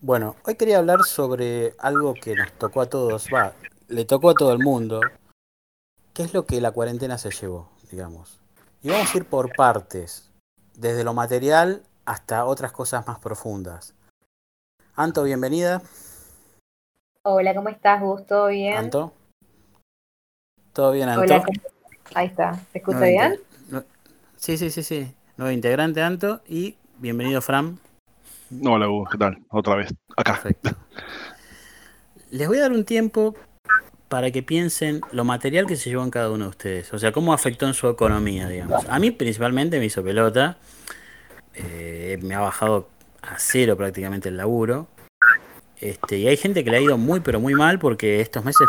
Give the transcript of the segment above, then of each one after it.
Bueno, hoy quería hablar sobre algo que nos tocó a todos, va, le tocó a todo el mundo. ¿Qué es lo que la cuarentena se llevó, digamos? Y vamos a ir por partes, desde lo material hasta otras cosas más profundas. Anto, bienvenida. Hola, ¿cómo estás, Gus? ¿Todo bien? Anto. ¿Todo bien, Anto? Hola, ¿cómo- ahí está. ¿Se escucha Nuevo bien? Sí, sí, sí, sí. Nuevo integrante, Anto. Y bienvenido, Fran. Hola, Hugo, ¿qué tal? Otra vez, acá. Perfecto. Les voy a dar un tiempo para que piensen lo material que se llevó en cada uno de ustedes. O sea, cómo afectó en su economía, digamos. A mí principalmente me hizo pelota. Eh, me ha bajado a cero prácticamente el laburo. Este, y hay gente que le ha ido muy, pero muy mal porque estos meses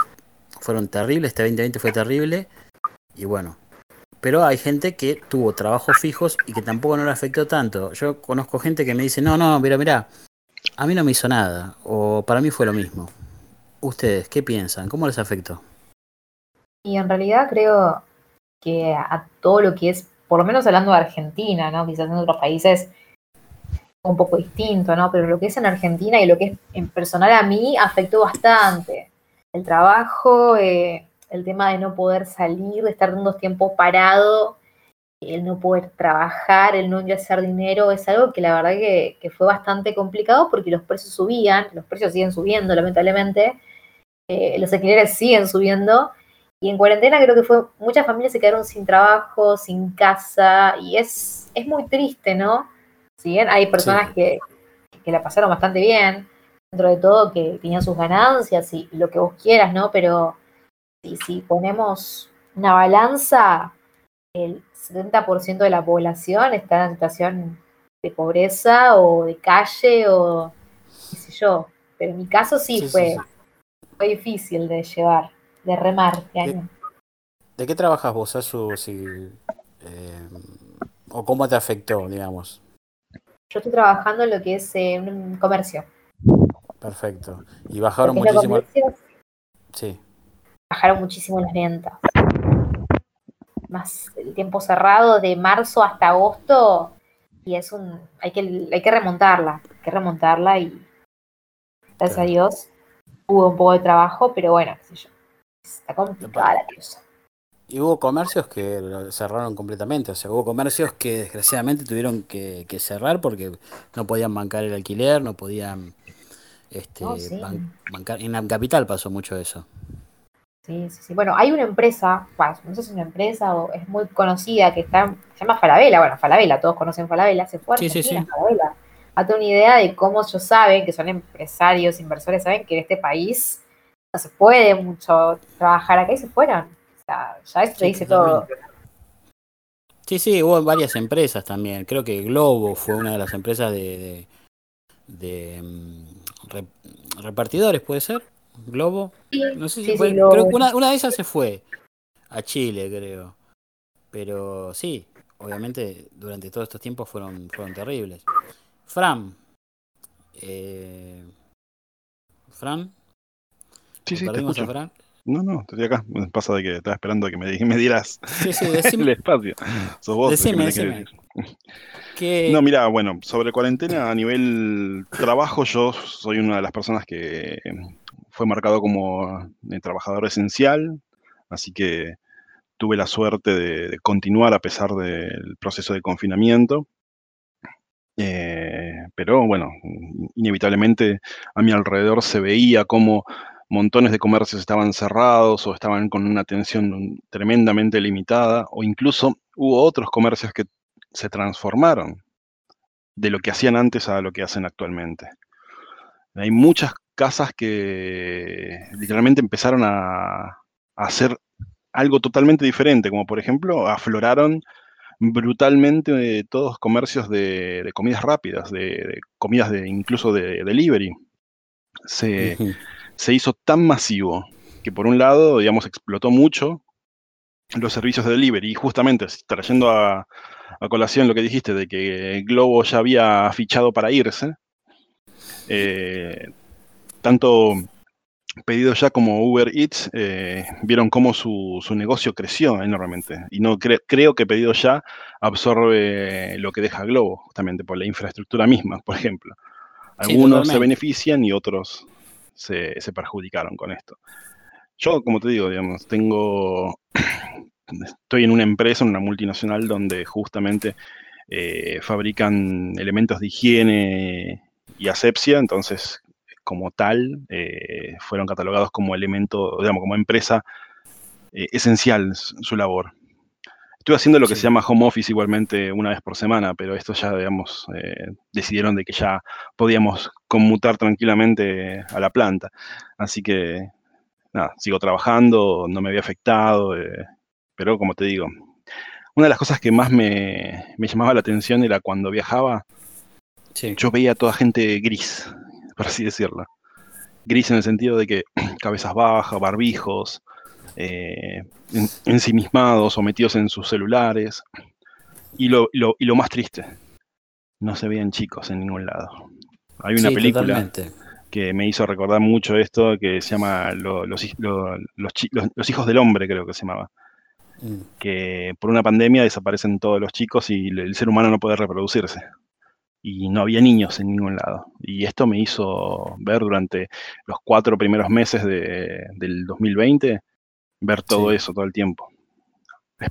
fueron terribles. Este 2020 fue terrible. Y bueno. Pero hay gente que tuvo trabajos fijos y que tampoco no le afectó tanto. Yo conozco gente que me dice, no, no, mira, mira, a mí no me hizo nada, o para mí fue lo mismo. ¿Ustedes qué piensan? ¿Cómo les afectó? Y en realidad creo que a todo lo que es, por lo menos hablando de Argentina, ¿no? Quizás en otros países un poco distinto, ¿no? Pero lo que es en Argentina y lo que es en personal a mí afectó bastante. El trabajo, eh, el tema de no poder salir, de estar tanto tiempo parado, el no poder trabajar, el no hacer dinero, es algo que la verdad que, que fue bastante complicado porque los precios subían, los precios siguen subiendo lamentablemente, eh, los alquileres siguen subiendo y en cuarentena creo que fue, muchas familias se quedaron sin trabajo, sin casa, y es, es muy triste, ¿no? Si bien hay personas Sí. que, que la pasaron bastante bien, dentro de todo, que tenían sus ganancias y lo que vos quieras, ¿no? Pero si, si ponemos una balanza, el 70% de la población está en situación de pobreza o de calle o qué sé yo. Pero en mi caso sí, fue, sí. fue difícil de llevar, de remar este ¿Qué? año. ¿De qué trabajas vos, Asu? Si, eh, ¿O cómo te afectó, digamos? Yo estoy trabajando en lo que es eh, un comercio. Perfecto. Y bajaron muchísimo. comercio, Sí, bajaron muchísimo las ventas. Más el tiempo cerrado de marzo hasta agosto y es un hay que hay que remontarla, hay que remontarla y gracias Claro. a Dios hubo un poco de trabajo, pero bueno, qué sé yo. Está complicada la cosa. Y hubo comercios que cerraron completamente. O sea, hubo comercios que desgraciadamente tuvieron que, que cerrar porque no podían bancar el alquiler, no podían este, No, sí. ban- bancar. En la capital pasó mucho eso. Sí, sí, sí. Bueno, hay una empresa, bueno, no sé si es una empresa o es muy conocida que está, se llama Falabella, bueno, Falabella, todos conocen Falabella, se fue Sí, sí, sí. Falabella. Date una idea de cómo ellos saben, que son empresarios, inversores, saben que en este país no se puede mucho trabajar acá y se fueron. O sea, ya eso te dice todo. Sí, sí, hubo varias empresas también. Creo que Globo fue una de las empresas de, de, de, mm, re- repartidores, ¿puede ser? Globo. No sé si sí, sí, fue. Creo que una, una de esas se fue a Chile, creo. Pero sí, obviamente durante todos estos tiempos fueron, fueron terribles. Fran. eh, Fran. Sí, sí, ¿Lo te perdimos a. Fran? No, no, estoy acá. Me Pasa de que estaba esperando que me, me dieras Sí, sí, el espacio. Sos vos que Decime, que decime. ¿Qué, No, mira, bueno, sobre cuarentena a nivel trabajo, yo soy una de las personas que fue marcado como trabajador esencial, así que tuve la suerte de, de continuar a pesar del proceso de confinamiento. Eh, pero bueno, inevitablemente a mi alrededor se veía como montones de comercios estaban cerrados o estaban con una atención tremendamente limitada, o incluso hubo otros comercios que se transformaron de lo que hacían antes a lo que hacen actualmente. Hay muchas casas que literalmente empezaron a, a hacer algo totalmente diferente, como por ejemplo afloraron brutalmente eh, todos comercios de, de comidas rápidas, de, de comidas de incluso de delivery. Se, se hizo tan masivo que por un lado, digamos, explotó mucho los servicios de delivery y justamente trayendo a, a colación lo que dijiste de que Globo ya había fichado para irse, eh, tanto pedido ya como Uber Eats eh, vieron cómo su, su, negocio creció enormemente. Y no cre creo que pedido ya absorbe lo que deja Globo, justamente por la infraestructura misma, por ejemplo. Algunos se benefician y otros se, perjudicaron con esto. Yo, como te digo, digamos, tengo, estoy en una empresa, en una multinacional, donde justamente eh, fabrican elementos de higiene y asepsia, entonces, como tal, eh, fueron catalogados como elemento, digamos, como empresa eh, esencial su labor. Estuve haciendo lo que se llama home office igualmente una vez por semana, pero esto ya, digamos, eh, decidieron de que ya podíamos conmutar tranquilamente a la planta. Así que, nada, sigo trabajando, no me había afectado, pero como te digo, una de las cosas que más me, llamaba la atención era cuando viajaba, yo veía a toda gente gris, por así decirlo. Gris en el sentido de que cabezas bajas, barbijos, eh, ensimismados o metidos en sus celulares. Y lo, más triste, no se veían chicos en ningún lado. Hay una película que me hizo recordar mucho esto que se llama los, hijos del hombre, creo que se llamaba. Mm. Que por una pandemia desaparecen todos los chicos y el ser humano no puede reproducirse. Y no había niños en ningún lado. Y esto me hizo ver durante los cuatro primeros meses del 2020 ver todo eso todo el tiempo. Qué,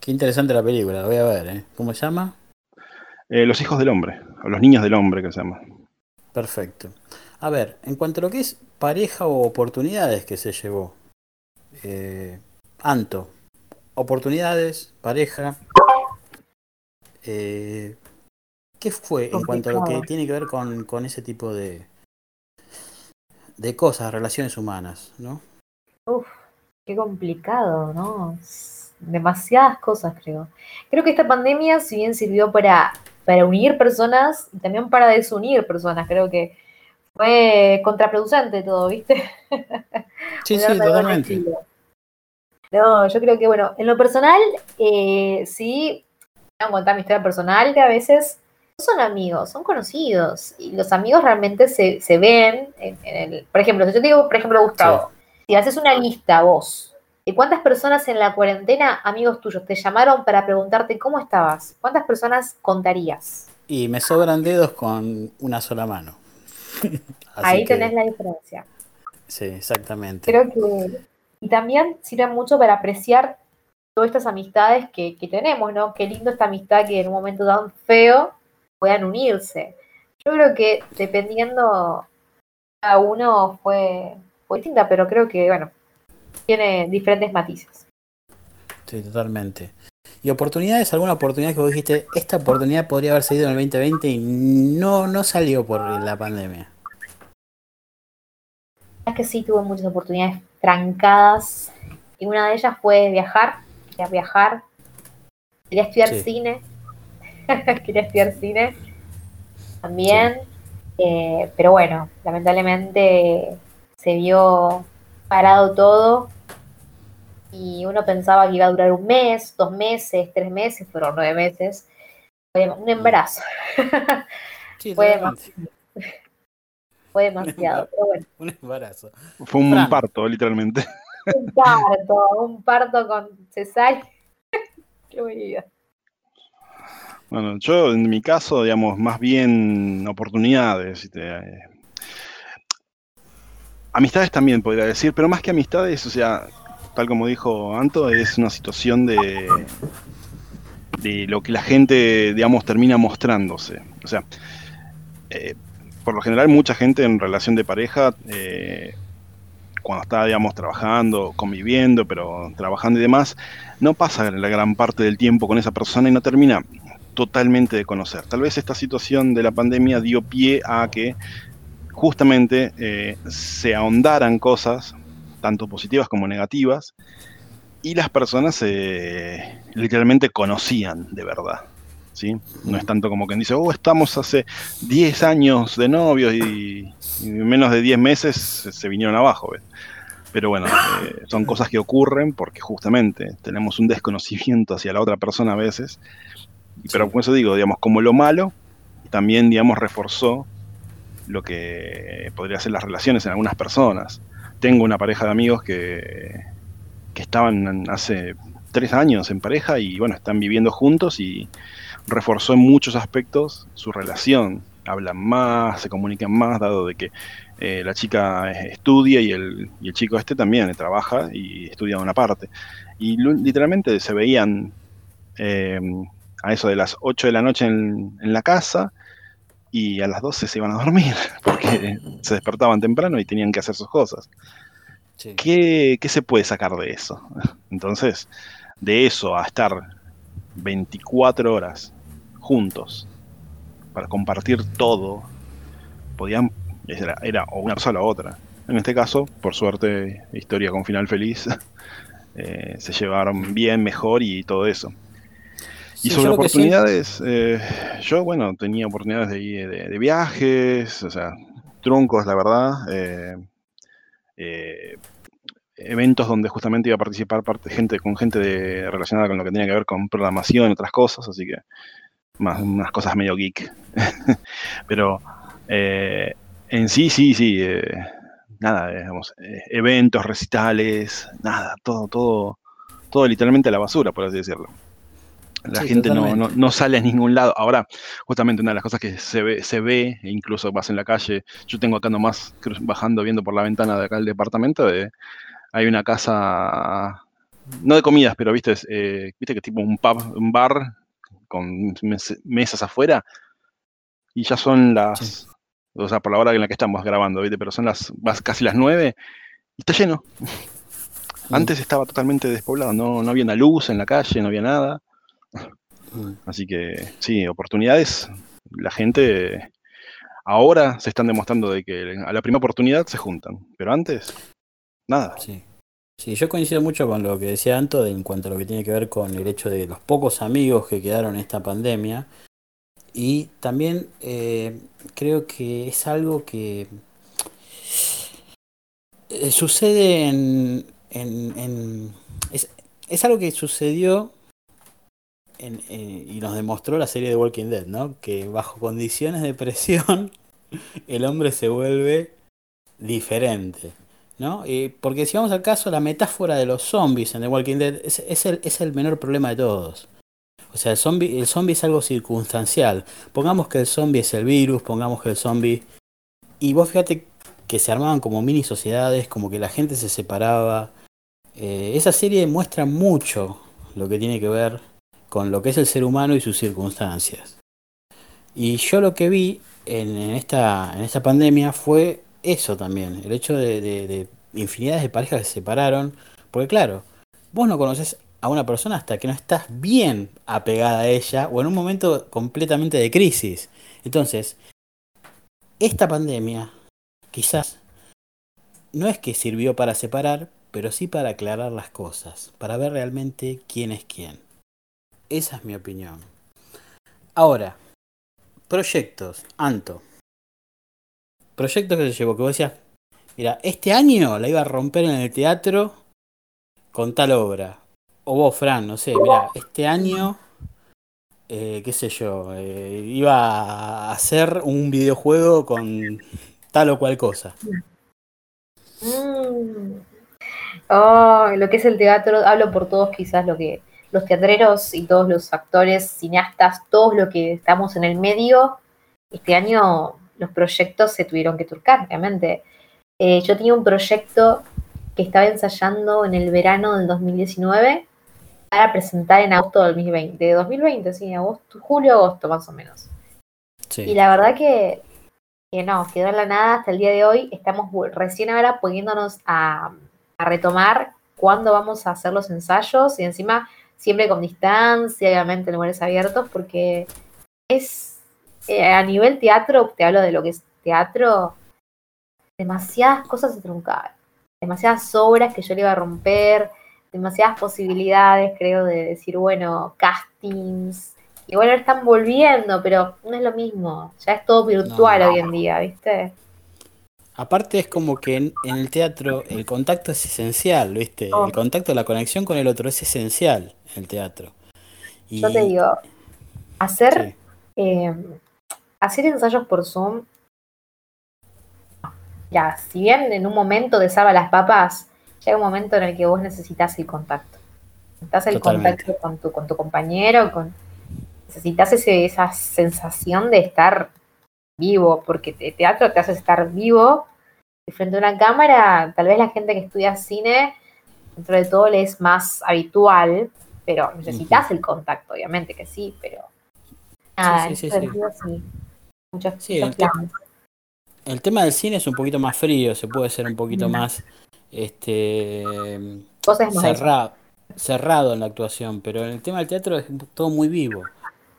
qué, interesante la película, la voy a ver. ¿eh? ¿Cómo se llama? Eh, los hijos del hombre, o los niños del hombre que se llama. Perfecto. A ver, en cuanto a lo que es pareja o oportunidades que se llevó. Eh, Anto, oportunidades, pareja. Eh, ¿Qué fue en cuanto a lo que tiene que ver con, con ese tipo de, de cosas, relaciones humanas, ¿no? Uf, Qué complicado, ¿no? Demasiadas cosas, creo. Creo que esta pandemia, si bien sirvió para, para unir personas, también para desunir personas. Creo que fue contraproducente todo, ¿viste? Sí, sí, totalmente. No, yo creo que, bueno, en lo personal, eh, sí, voy a contar mi historia personal, que a veces no son amigos, son conocidos. Y los amigos realmente se, se ven en, el. Por ejemplo, si yo te digo, por ejemplo, Gustavo, si haces una lista vos de cuántas personas en la cuarentena, amigos tuyos, te llamaron para preguntarte cómo estabas, ¿cuántas personas contarías? Y me sobran dedos con una sola mano. Ahí tenés la diferencia. Sí, exactamente. Creo que. Y también sirve mucho para apreciar todas estas amistades que, que tenemos, ¿no? Qué lindo esta amistad que en un momento tan feo puedan unirse. Yo creo que dependiendo cada uno fue, distinta, pero creo que, bueno, tiene diferentes matices. Sí, totalmente. ¿Y oportunidades? ¿Alguna oportunidad que vos dijiste, esta oportunidad podría haber salido en el 2020 y no, no salió por la pandemia? Es que sí, tuve muchas oportunidades trancadas y una de ellas fue viajar, quería viajar, quería estudiar cine, quería estudiar cine también, eh, pero bueno, lamentablemente se vio parado todo y uno pensaba que iba a durar un mes, dos meses, tres meses, fueron nueve meses. Fue un embarazo. fue, demasiado, fue demasiado, pero bueno. Un embarazo. Fue un parto, literalmente. Un parto, un parto con cesárea. Qué bonito. Bueno, yo en mi caso, digamos, más bien oportunidades. Eh, Amistades también podría decir, pero más que amistades, o sea, tal como dijo Anto, es una situación de, de lo que la gente, digamos, termina mostrándose. O sea, eh, por lo general mucha gente en relación de pareja, eh, cuando está, digamos, trabajando, conviviendo, pero trabajando y demás, no pasa la gran parte del tiempo con esa persona y no termina totalmente de conocer. Tal vez esta situación de la pandemia dio pie a que justamente eh, se ahondaran cosas, tanto positivas como negativas, y las personas eh, literalmente conocían de verdad. ¿sí? No es tanto como quien dice, oh, estamos hace 10 años de novios y, en menos de 10 meses se vinieron abajo. Pero bueno, eh, son cosas que ocurren porque justamente tenemos un desconocimiento hacia la otra persona a veces. Pero por eso digo, digamos, como lo malo, también, digamos, reforzó lo que podría ser las relaciones en algunas personas. Tengo una pareja de amigos que, que estaban hace tres años en pareja y bueno, están viviendo juntos y reforzó en muchos aspectos su relación. hablan más, se comunican más, dado de que eh, la chica estudia y el, y el, chico este también trabaja y estudia una parte. Y literalmente se veían eh, a eso de las 8 de la noche en, la casa y a las 12 se iban a dormir porque se despertaban temprano y tenían que hacer sus cosas. ¿Qué, ¿Qué se puede sacar de eso? Entonces, de eso a estar 24 horas juntos para compartir todo, podían, era, era o una cosa o la otra. En este caso, por suerte, historia con final feliz, eh, se llevaron bien, mejor y todo eso. Y sobre oportunidades, eh, yo, bueno, tenía oportunidades de, de, viajes, o sea, truncos, la verdad. Eh, eventos donde justamente iba a participar parte, gente, con gente de, relacionada con lo que tenía que ver con programación y otras cosas, así que más unas cosas medio geek. Pero eh, en sí, sí, sí, eh, nada, digamos, eh, eventos, recitales, nada, todo, todo, todo literalmente a la basura, por así decirlo. La gente no, no, sale a ningún lado. Ahora, justamente una de las cosas que se ve, se ve, e incluso vas en la calle, yo tengo acá nomás bajando, viendo por la ventana de acá el departamento, de, hay una casa, no de comidas, pero viste, eh, viste que es tipo un pub, un bar con mesas afuera y ya son las, o sea, por la hora en la que estamos grabando, viste, pero son las casi las nueve y está lleno. Mm. Antes estaba totalmente despoblado, no, no había una luz en la calle, no había nada. Así que sí, oportunidades, la gente ahora se están demostrando de que a la primera oportunidad se juntan, pero antes nada. Sí. Sí, yo coincido mucho con lo que decía Anto en cuanto a lo que tiene que ver con el hecho de los pocos amigos que quedaron en esta pandemia. Y también eh, creo que es algo que eh, sucede en... en, es, es, algo que sucedió en, y nos demostró la serie de Walking Dead, ¿no? Que bajo condiciones de presión el hombre se vuelve diferente. ¿no? porque si vamos al caso, la metáfora de los zombies en The Walking Dead es, el, es el menor problema de todos. O sea, el zombie, el zombie es algo circunstancial. Pongamos que el zombie es el virus, pongamos que el zombie... Y vos fíjate que se armaban como mini sociedades, como que la gente se separaba. Eh, esa serie muestra mucho lo que tiene que ver con lo que es el ser humano y sus circunstancias. Y yo lo que vi en, esta, en esta pandemia fue eso también, el hecho de, de, infinidades de parejas que se separaron, porque claro, vos no conoces a una persona hasta que no estás bien apegada a ella o en un momento completamente de crisis. Entonces, esta pandemia quizás no es que sirvió para separar, pero sí para aclarar las cosas, para ver realmente quién es quién. Esa es mi opinión. Ahora, proyectos, Anto proyectos que se llevó, que vos decías, mira, este año la iba a romper en el teatro con tal obra. O vos, Fran, no sé, mira, este año, eh, qué sé yo, eh, iba a hacer un videojuego con tal o cual cosa. Oh, lo que es el teatro, hablo por todos quizás lo que los teatreros y todos los actores, cineastas, todos los que estamos en el medio, este año los proyectos se tuvieron que turcar, obviamente. Eh, yo tenía un proyecto que estaba ensayando en el verano del 2019 para presentar en agosto del 2020, de 2020, sí, agosto, julio, agosto más o menos. Y la verdad que, que, no, quedó en la nada hasta el día de hoy. Estamos recién ahora poniéndonos a, a retomar cuándo vamos a hacer los ensayos y encima siempre con distancia, obviamente en lugares abiertos, porque es eh, a nivel teatro, te hablo de lo que es teatro, demasiadas cosas se truncaron, demasiadas obras que yo le iba a romper, demasiadas posibilidades, creo, de decir, bueno, castings. Y bueno, están volviendo, pero no es lo mismo. Ya es todo virtual hoy en día, ¿viste? Aparte es como que en, el teatro el contacto es esencial, ¿viste? Oh. El contacto, la conexión con el otro es esencial en el teatro. Yo te digo, hacer eh, hacer ensayos por Zoom, ya, si bien en un momento de salva las papas, llega un momento en el que vos necesitas el contacto. Necesitas el contacto con tu, con tu compañero, con, necesitas ese, esa sensación de estar vivo, porque el teatro te hace estar vivo y frente a una cámara, tal vez la gente que estudia cine, dentro de todo le es más habitual, pero necesitas el contacto, obviamente que sí, pero nada, sí, sí, sí, sí. Muchos, el, tema del cine es un poquito más frío, se puede ser un poquito más este cerrado, cerrado en la actuación, pero en el tema del teatro es todo muy vivo.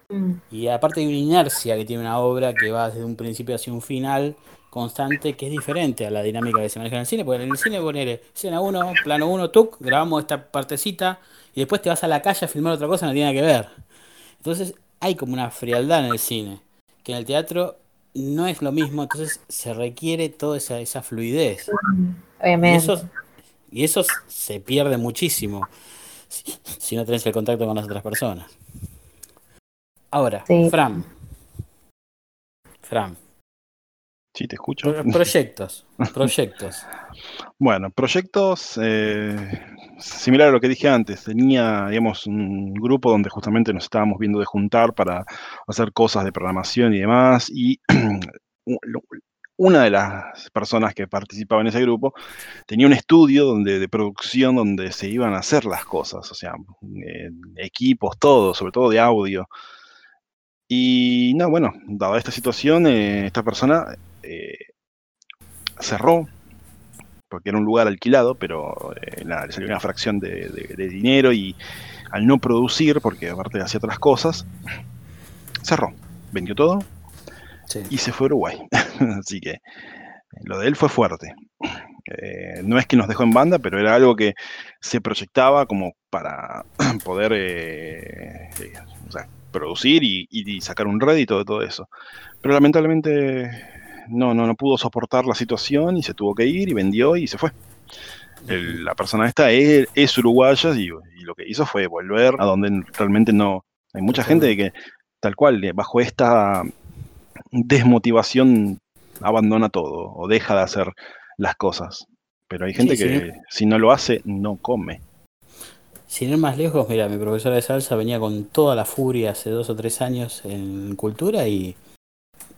Mm. Y aparte hay una inercia que tiene una obra que va desde un principio hacia un final constante que es diferente a la dinámica que se maneja en el cine, porque en el cine poner escena 1, plano 1, tuc, grabamos esta partecita y después te vas a la calle a filmar otra cosa, no tiene nada que ver. Entonces hay como una frialdad en el cine, que en el teatro no es lo mismo, entonces se requiere toda esa, esa fluidez. Y eso, y eso se pierde muchísimo si, no tenés el contacto con las otras personas. Ahora, Fran. Fran. Sí, te escucho. Proyectos, proyectos. bueno, proyectos eh, similar a lo que dije antes. Tenía, digamos, un grupo donde justamente nos estábamos viendo de juntar para hacer cosas de programación y demás. Y una de las personas que participaba en ese grupo tenía un estudio donde, de producción donde se iban a hacer las cosas, o sea, eh, equipos, todo, sobre todo de audio. Y no, bueno, dada esta situación, eh, esta persona eh, cerró, porque era un lugar alquilado, pero eh, le salió una fracción de, dinero y al no producir, porque aparte hacía otras cosas, cerró, vendió todo y se fue a Uruguay. Así que lo de él fue fuerte. Eh, no es que nos dejó en banda, pero era algo que se proyectaba como para poder producir y, y, sacar un rédito de todo eso. Pero lamentablemente no, no, no pudo soportar la situación y se tuvo que ir y vendió y se fue. la persona esta es, uruguaya y, lo que hizo fue volver a donde realmente no. Hay mucha gente que, tal cual, bajo esta desmotivación, abandona todo o deja de hacer las cosas. Pero hay gente que si no lo hace, no come. Sin ir más lejos, mira, mi profesora de salsa venía con toda la furia hace dos o tres años en cultura y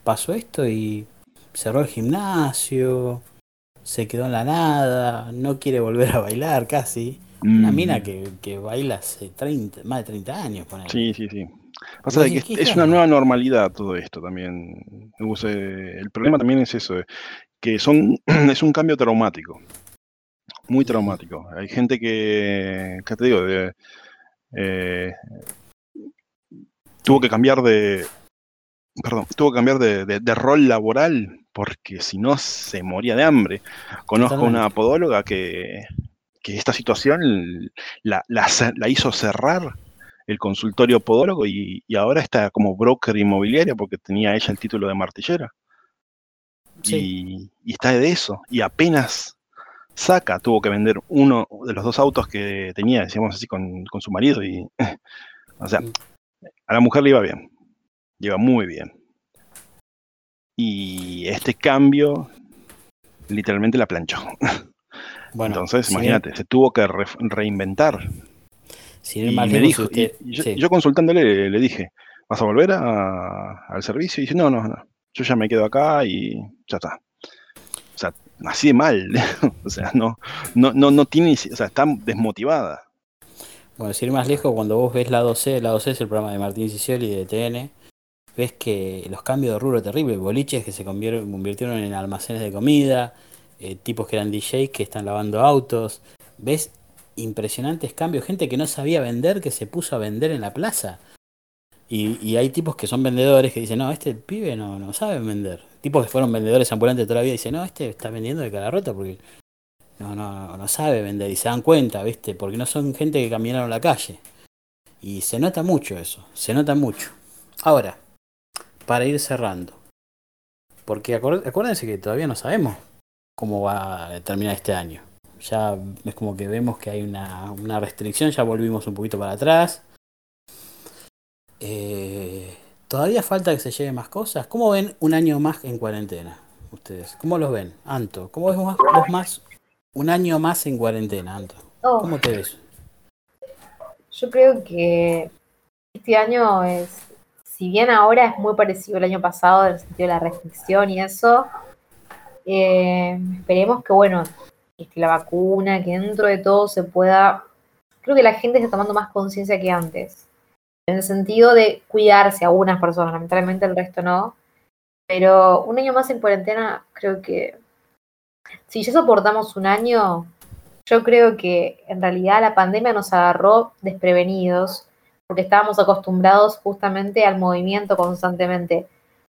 pasó esto y cerró el gimnasio, se quedó en la nada, no quiere volver a bailar casi. Una mm. mina que, que, baila hace 30, más de 30 años. Sí, sí, sí. Pasa que es, una nueva normalidad todo esto también. El problema también es eso, que son, es un cambio traumático. Muy traumático. Hay gente que, ¿qué te digo? Eh, tuvo que cambiar de, perdón, tuvo que cambiar de, rol laboral porque si no se moría de hambre. Conozco una podóloga que, esta situación la, hizo cerrar el consultorio podólogo y, y, ahora está como broker inmobiliaria porque tenía ella el título de martillera. Y, está de eso. Y apenas saca, tuvo que vender uno de los dos autos que tenía, decíamos así, con, con su marido. Y, o sea, a la mujer le iba bien lleva muy bien. Y este cambio literalmente la planchó. Bueno, Entonces, imagínate, se tuvo que reinventar. y me dijo, yo, consultándole le, dije, ¿vas a volver al servicio? Y dice, no, no, no, yo ya me quedo acá y ya está. Así de mal. o sea, no, no, no, no tiene, o sea, está desmotivada. Bueno, sin ir más lejos, cuando vos ves la 12, la 12 es el programa de Martín Cicioli y de TN, ves que los cambios de rubro terribles, boliches que se convirtieron en almacenes de comida, eh, tipos que eran DJs que están lavando autos, ves impresionantes cambios, gente que no sabía vender que se puso a vender en la plaza. Y, hay tipos que son vendedores que dicen, no, este pibe no, no sabe vender. Tipos que fueron vendedores ambulantes toda la vida dicen, no, este está vendiendo de cara rota porque no, no, no sabe vender y se dan cuenta, ¿viste? Porque no son gente que caminaron la calle. Y se nota mucho eso, se nota mucho. Ahora, para ir cerrando. Porque acuérdense que todavía no sabemos cómo va a terminar este año. Ya es como que vemos que hay una, restricción, ya volvimos un poquito para atrás. Eh, todavía falta que se lleven más cosas. ¿Cómo ven un año más en cuarentena? Ustedes, ¿cómo los ven? Anto, ¿cómo ves más, más un año más en cuarentena, Anto? Oh. ¿Cómo te ves? Yo creo que este año es si bien ahora es muy parecido al año pasado en el sentido de la restricción y eso, eh, esperemos que, bueno, que la vacuna, que dentro de todo se pueda, creo que la gente está tomando más conciencia que antes, en el sentido de cuidarse a algunas personas, lamentablemente el resto no, pero un año más en cuarentena, creo que si ya soportamos un año, yo creo que en realidad la pandemia nos agarró desprevenidos porque estábamos acostumbrados justamente al movimiento constantemente.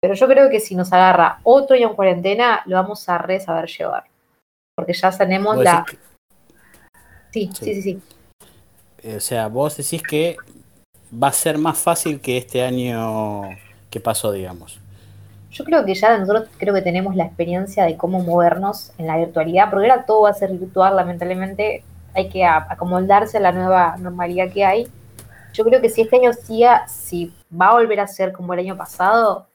Pero yo creo que si nos agarra otro año en cuarentena, lo vamos a re saber llevar. Porque ya tenemos la... Sí, sí, sí, sí, eh, O sea, vos decís que va a ser más fácil que este año que pasó, digamos. Yo creo que ya nosotros creo que tenemos la experiencia de cómo movernos en la virtualidad, porque ahora todo va a ser virtual, lamentablemente hay que acomodarse a la nueva normalidad que hay. Yo creo que si este año siga, si va a volver a ser como el año pasado,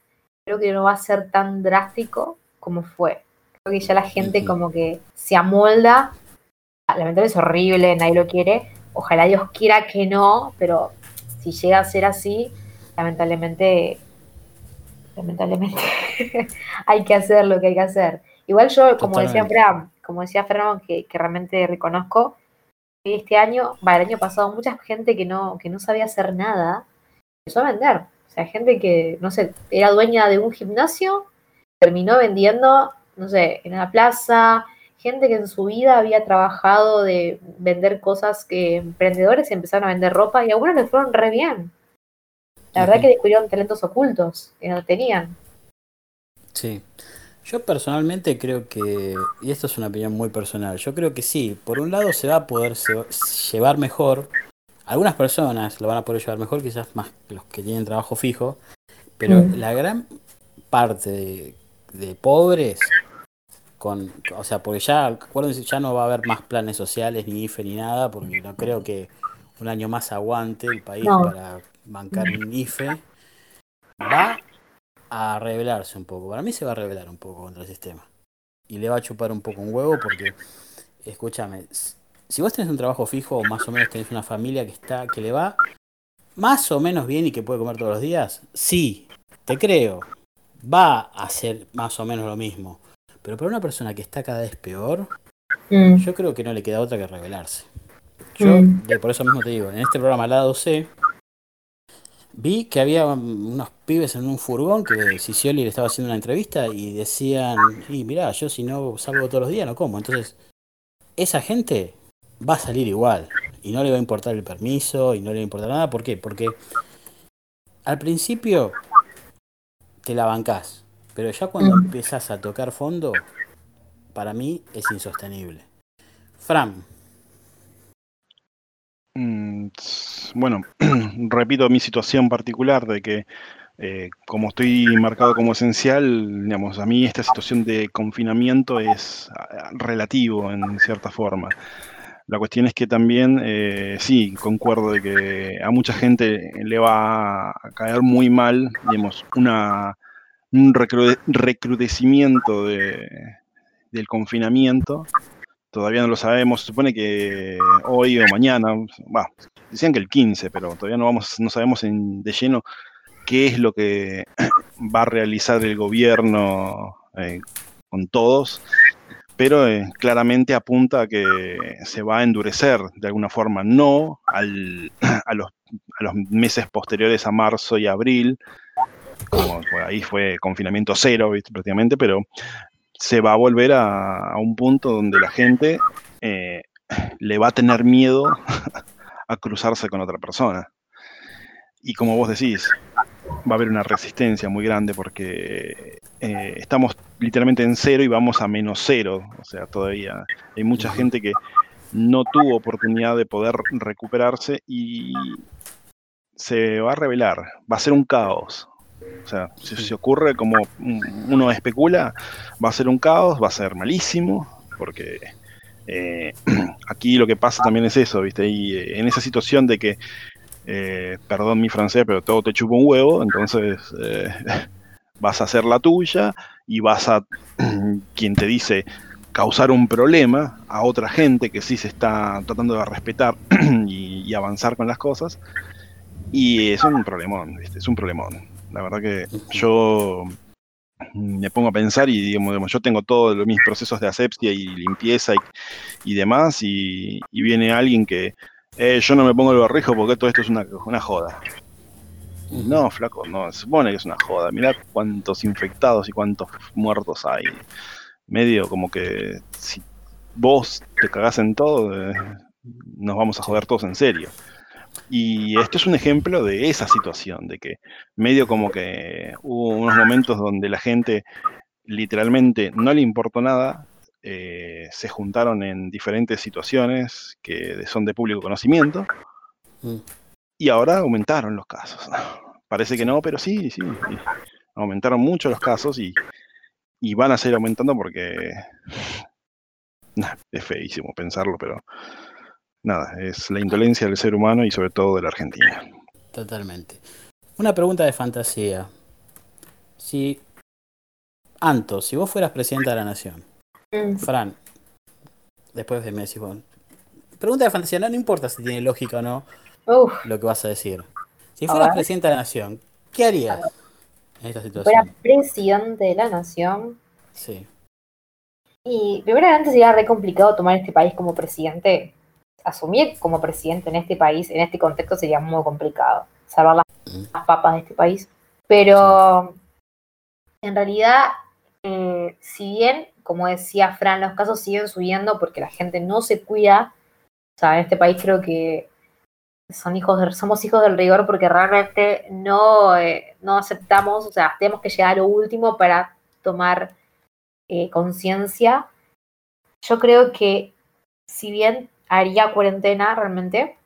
creo que no va a ser tan drástico como fue. Creo que ya la gente como que se amolda. Lamentablemente es horrible, nadie lo quiere. Ojalá Dios quiera que no, pero si llega a ser así, lamentablemente lamentablemente hay que hacer lo que hay que hacer. Igual yo, como decía Fran, como decía Fran, que, realmente reconozco, que este año, va, el año pasado, mucha gente que no, que no sabía hacer nada, empezó a vender. O sea, gente que, no sé, era dueña de un gimnasio, terminó vendiendo, no sé, en la plaza, gente que en su vida había trabajado de vender cosas que emprendedores empezaron a vender ropa y algunos les fueron re bien. La verdad que descubrieron talentos ocultos que no tenían. Sí. Yo personalmente creo que, y esto es una opinión muy personal, yo creo que sí, por un lado se va a poder llevar mejor, algunas personas lo van a poder llevar mejor, quizás más los que tienen trabajo fijo, pero mm. la gran parte de, pobres, con, o sea, porque ya, acuérdense, ya no va a haber más planes sociales, ni IFE, ni nada, porque no creo que un año más aguante el país para bancar un IFE, va a rebelarse un poco. Para mí se va a rebelar un poco contra el sistema. Y le va a chupar un poco un huevo porque, escúchame, si vos tenés un trabajo fijo o más o menos tenés una familia que está, que le va más o menos bien y que puede comer todos los días, sí, te creo. Va a hacer más o menos lo mismo. Pero para una persona que está cada vez peor, mm. yo creo que no le queda otra que rebelarse. Yo, mm. por eso mismo te digo, en este programa Lado C, vi que había unos pibes en un furgón que Sicioli le estaba haciendo una entrevista y decían, y mirá, yo si no salgo todos los días no como. Entonces, esa gente va a salir igual y no le va a importar el permiso y no le va a importar nada. ¿Por qué? Porque al principio te la bancás, pero ya cuando mm. empiezas a tocar fondo, para mí es insostenible. Fran, Mm, bueno, repito mi situación particular de que eh, como estoy marcado como esencial, digamos, a mí esta situación de confinamiento es relativo en cierta forma. La cuestión es que también, eh, sí, concuerdo de que a mucha gente le va a caer muy mal, digamos, una, un recrudecimiento de, del confinamiento. Todavía no lo sabemos, se supone que hoy o mañana, decían que el 15, pero todavía no, vamos, no sabemos de lleno qué es lo que va a realizar el gobierno eh, con todos, pero eh, claramente apunta a que se va a endurecer de alguna forma, no al, a, los, a los meses posteriores a marzo y abril, como ahí fue confinamiento cero prácticamente, pero se va a volver a, un punto donde la gente eh, le va a tener miedo a cruzarse con otra persona. Y como vos decís, va a haber una resistencia muy grande porque eh, estamos literalmente en cero y vamos a menos cero. O sea, todavía hay mucha gente que no tuvo oportunidad de poder recuperarse y se va a revelar. Va a ser un caos. O sea, si se ocurre como uno especula, va a ser un caos, va a ser malísimo, porque eh, aquí lo que pasa también es eso, ¿viste? Y eh, en esa situación de que, eh, perdón mi francés, pero todo te chupa un huevo, entonces vas a hacer la tuya y vas a, quien te dice, causar un problema a otra gente que sí se está tratando de respetar y, y avanzar con las cosas. Y es un problemón, ¿viste? Es un problemón. La verdad que yo me pongo a pensar y digamos, yo tengo todos mis procesos de asepsia y limpieza y, demás, y, viene alguien que eh, yo no me pongo el barrijo porque todo esto es una, una joda. No, flaco, no, se supone que es una joda. Mirá cuántos infectados y cuántos muertos hay. Medio como que si vos te cagás en todo, eh, nos vamos a joder todos en serio. Y esto es un ejemplo de esa situación, de que medio como que hubo unos momentos donde la gente literalmente no le importó nada, eh, se juntaron en diferentes situaciones que son de público conocimiento, mm. y ahora aumentaron los casos. Parece que no, pero sí, sí, aumentaron mucho los casos y, y van a seguir aumentando porque es feísimo pensarlo, pero nada, es la indolencia del ser humano y sobre todo de la Argentina. Totalmente. Una pregunta de fantasía. Si, Anto, si vos fueras presidenta de la nación, mm. Fran, después de Messi, pregunta de fantasía, no, importa si tiene lógica o no lo que vas a decir. Si fueras presidenta de la nación, ¿qué harías en esta situación? Si fuera presidente de la nación. Sí. Y primeramente sería re complicado tomar este país como presidente asumir como presidente en este país, en este contexto, sería muy complicado. Salvar las, papas de este país. Pero en realidad, eh, si bien, como decía Fran, los casos siguen subiendo porque la gente no se cuida, o sea, en este país creo que son hijos somos hijos del rigor porque realmente no, eh, no aceptamos, o sea, tenemos que llegar a lo último para tomar eh, conciencia. Yo creo que si bien haría cuarentena realmente.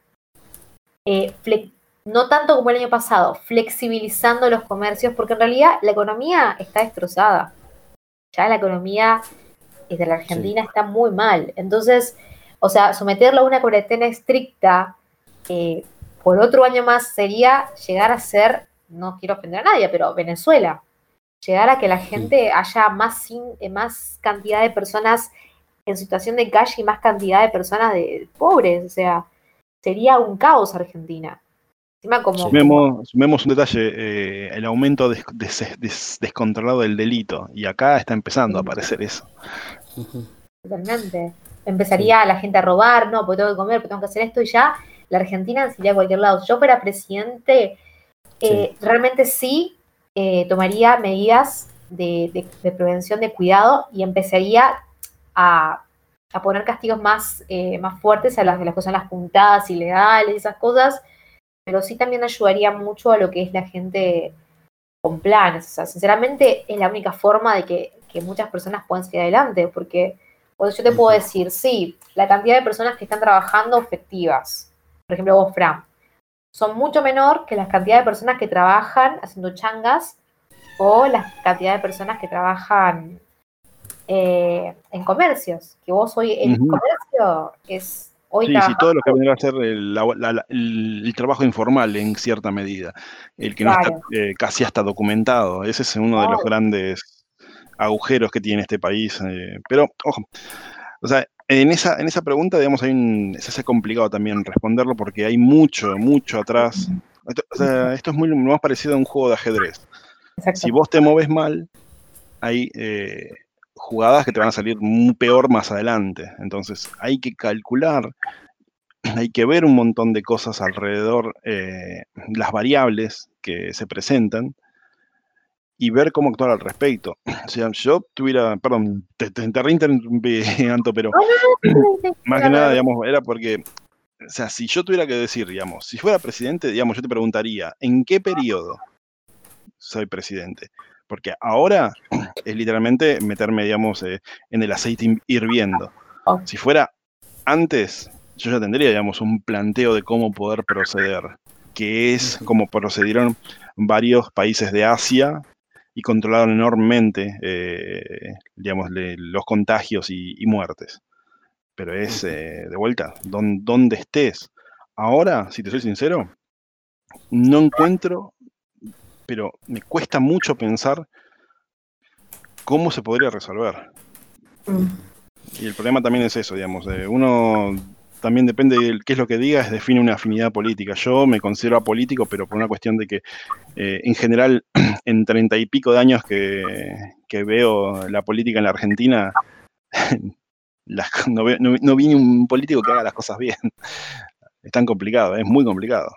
Eh, no tanto como el año pasado, flexibilizando los comercios, porque en realidad la economía está destrozada. Ya la economía de la Argentina está muy mal. Entonces, o sea, someterlo a una cuarentena estricta eh, por otro año más sería llegar a ser, no quiero ofender a nadie, pero Venezuela. Llegar a que la gente haya más, más cantidad de personas en situación de calle y más cantidad de personas de, pobres. O sea, sería un caos Argentina. como, sumemos, un detalle, eh, el aumento descontrolado del delito. Y acá está empezando a aparecer eso. Totalmente. Empezaría la gente a robar, no, porque tengo que comer, porque tengo que hacer esto y ya la Argentina sería a cualquier lado. Si yo fuera presidente, eh, realmente sí eh, tomaría medidas de, de, prevención, de cuidado y empezaría a, poner castigos más, eh, más fuertes a las de las cosas, las puntadas ilegales, esas cosas, pero sí también ayudaría mucho a lo que es la gente con planes. O sea, sinceramente es la única forma de que, muchas personas puedan seguir adelante, porque yo te puedo decir, sí, la cantidad de personas que están trabajando efectivas, por ejemplo vos, Fran, son mucho menor que la cantidad de personas que trabajan haciendo changas o la cantidad de personas que trabajan eh, en comercios, que vos hoy el comercio es hoy Sí, sí, todo lo que vendría a ser el, trabajo informal en cierta medida, el que no está eh, casi hasta documentado, ese es uno de los grandes agujeros que tiene este país, eh, pero ojo, o sea, en esa, en esa pregunta, digamos, hay un, se hace complicado también responderlo porque hay mucho, mucho atrás. Esto, o sea, esto es muy más parecido a un juego de ajedrez. Si vos te moves mal, hay jugadas que te van a salir peor más adelante. Entonces hay que calcular, hay que ver un montón de cosas alrededor, eh, las variables que se presentan y ver cómo actuar al respecto. O sea, yo tuviera, perdón, te, te, reinterrumpí, Anto, pero más que nada, digamos, era porque, o sea, si yo tuviera que decir, digamos, si fuera presidente, digamos, yo te preguntaría, ¿en qué periodo soy presidente? Porque ahora es literalmente meterme, digamos, eh, en el aceite hirviendo. Si fuera antes, yo ya tendría, digamos, un planteo de cómo poder proceder, que es como procedieron varios países de Asia y controlaron enormemente, eh, digamos, los contagios y, muertes. Pero es, eh, de vuelta, donde estés. Ahora, si te soy sincero, no encuentro pero me cuesta mucho pensar cómo se podría resolver. Mm. Y el problema también es eso, digamos, uno también depende de qué es lo que digas, define una afinidad política. Yo me considero apolítico, pero por una cuestión de que eh, en general en treinta y pico de años que, veo la política en la Argentina, no, no, vi ni un político que haga las cosas bien. Es tan complicado, es muy complicado.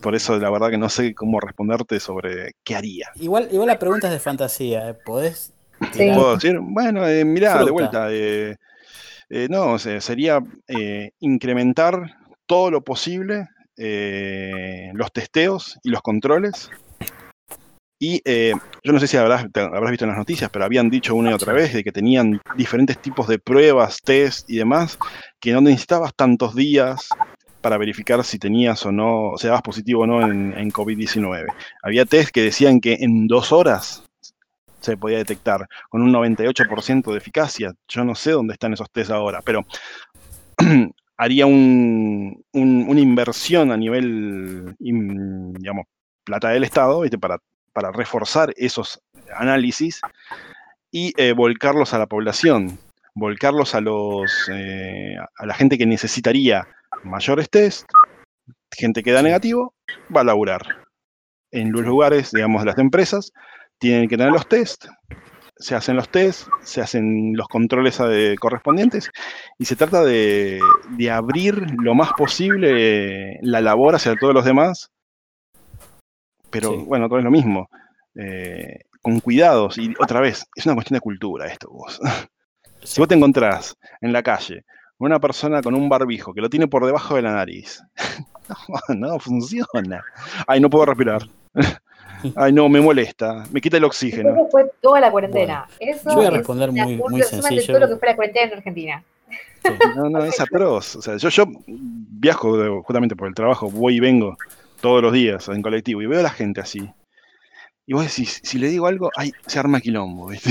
Por eso la verdad que no sé cómo responderte sobre qué haría. Igual, igual la pregunta es de fantasía, ¿eh? ¿podés? ¿Puedo decir? Bueno, eh, mirá, de vuelta. Eh, eh, no, sería incrementar todo lo posible los testeos y los controles. Y yo no sé si habrás, habrás, visto en las noticias, pero habían dicho una y otra vez de que tenían diferentes tipos de pruebas, test y demás, que no necesitabas tantos días para verificar si tenías o no, o sea, dabas positivo o no en, en COVID-19. Había test que decían que en dos horas se podía detectar con un 98% de eficacia. Yo no sé dónde están esos test ahora, pero haría un, una inversión a nivel, digamos, plata del Estado Para, para reforzar esos análisis y eh, volcarlos a la población, volcarlos a, los, eh, a la gente que necesitaría mayores test, gente que da negativo, va a laburar. En los lugares, digamos, de las empresas, tienen que tener los test, se hacen los test, se hacen los controles correspondientes y se trata de, abrir lo más posible la labor hacia todos los demás. Pero bueno, todo es lo mismo. Eh, con cuidados y otra vez, es una cuestión de cultura esto vos. Si vos te encontrás en la calle una persona con un barbijo que lo tiene por debajo de la nariz, no, no funciona. Ay, no puedo respirar. Ay, no, me molesta, me quita el oxígeno. Eso fue toda la cuarentena. Eso yo voy a responder muy, muy sencillo. De todo lo que fue la cuarentena en Argentina. No, no, es atroz. O sea, yo, yo viajo justamente por el trabajo, voy y vengo todos los días en colectivo y veo a la gente así. Y vos decís, si le digo algo, ay, se arma quilombo, ¿viste?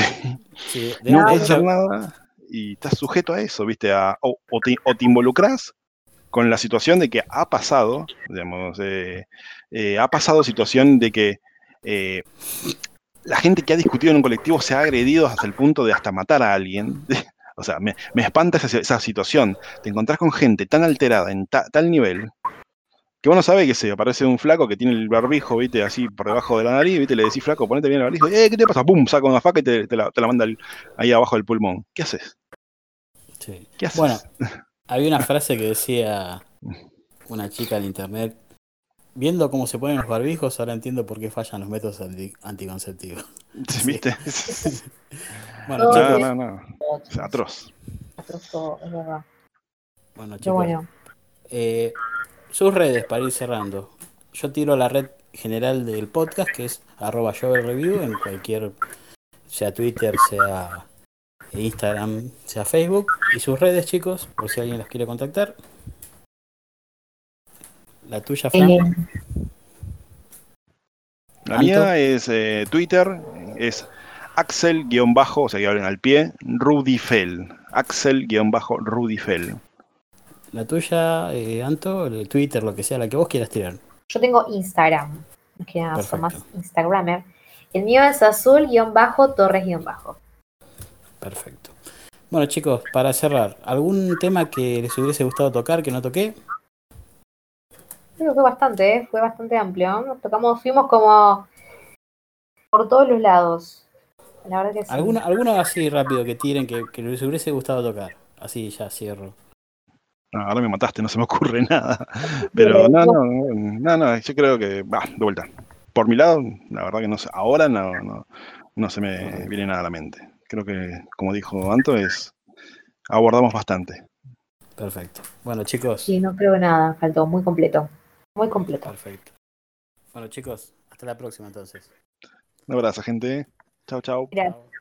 no puedes hacer nada y estás sujeto a eso, ¿viste? o, te, o te involucras con la situación de que ha pasado, digamos, eh, ha pasado situación de que eh, la gente que ha discutido en un colectivo se ha agredido hasta el punto de hasta matar a alguien. o sea, me, espanta esa, situación. Te encontrás con gente tan alterada en tal nivel que uno sabe que se aparece un flaco que tiene el barbijo, viste, así por debajo de la nariz, viste, le decís, flaco, ponete bien el barbijo, eh, ¿qué te pasa? ¡Pum! Saca una faca y te, la, manda ahí abajo del pulmón. ¿Qué haces? Sí. ¿Qué haces? Bueno, había una frase que decía una chica en internet viendo cómo se ponen los barbijos, ahora entiendo por qué fallan los métodos anticonceptivos. ¿Viste? bueno, no, no, no, atroz. Atroz, es verdad. Bueno, chicos. Eh, sus redes para ir cerrando. Yo tiro la red general del podcast, que es arroba review en cualquier, sea Twitter, sea Instagram, sea Facebook. Y sus redes, chicos, por si alguien las quiere contactar. La tuya, Fran. Eh, la mía es eh, Twitter, es Axel-, o sea que hablen al pie, Rudifel. Axel-Rudifel. La tuya, eh, Anto, el Twitter, lo que sea, la que vos quieras tirar. Yo tengo Instagram, que nada, soy más Instagramer. El mío es azul-torres-bajo. Perfecto. Bueno, chicos, para cerrar, ¿algún tema que les hubiese gustado tocar que no toqué? Creo que fue bastante, ¿eh? fue bastante amplio. Nos tocamos, fuimos como por todos los lados. La verdad que sí. ¿Alguna, ¿Alguna así rápido que tiren que, que les hubiese gustado tocar? Así ya cierro. No, ahora me mataste, no se me ocurre nada. Pero no, no, no, no, yo creo que, va, de vuelta. Por mi lado, la verdad que no sé, ahora no, no, no se me viene nada a la mente. Creo que, como dijo Anto, es abordamos bastante. Perfecto. Bueno, chicos. Sí, no creo nada, faltó muy completo. Muy completo. Perfecto. Bueno, chicos, hasta la próxima entonces. Un abrazo, gente. Chao, chao. Gracias.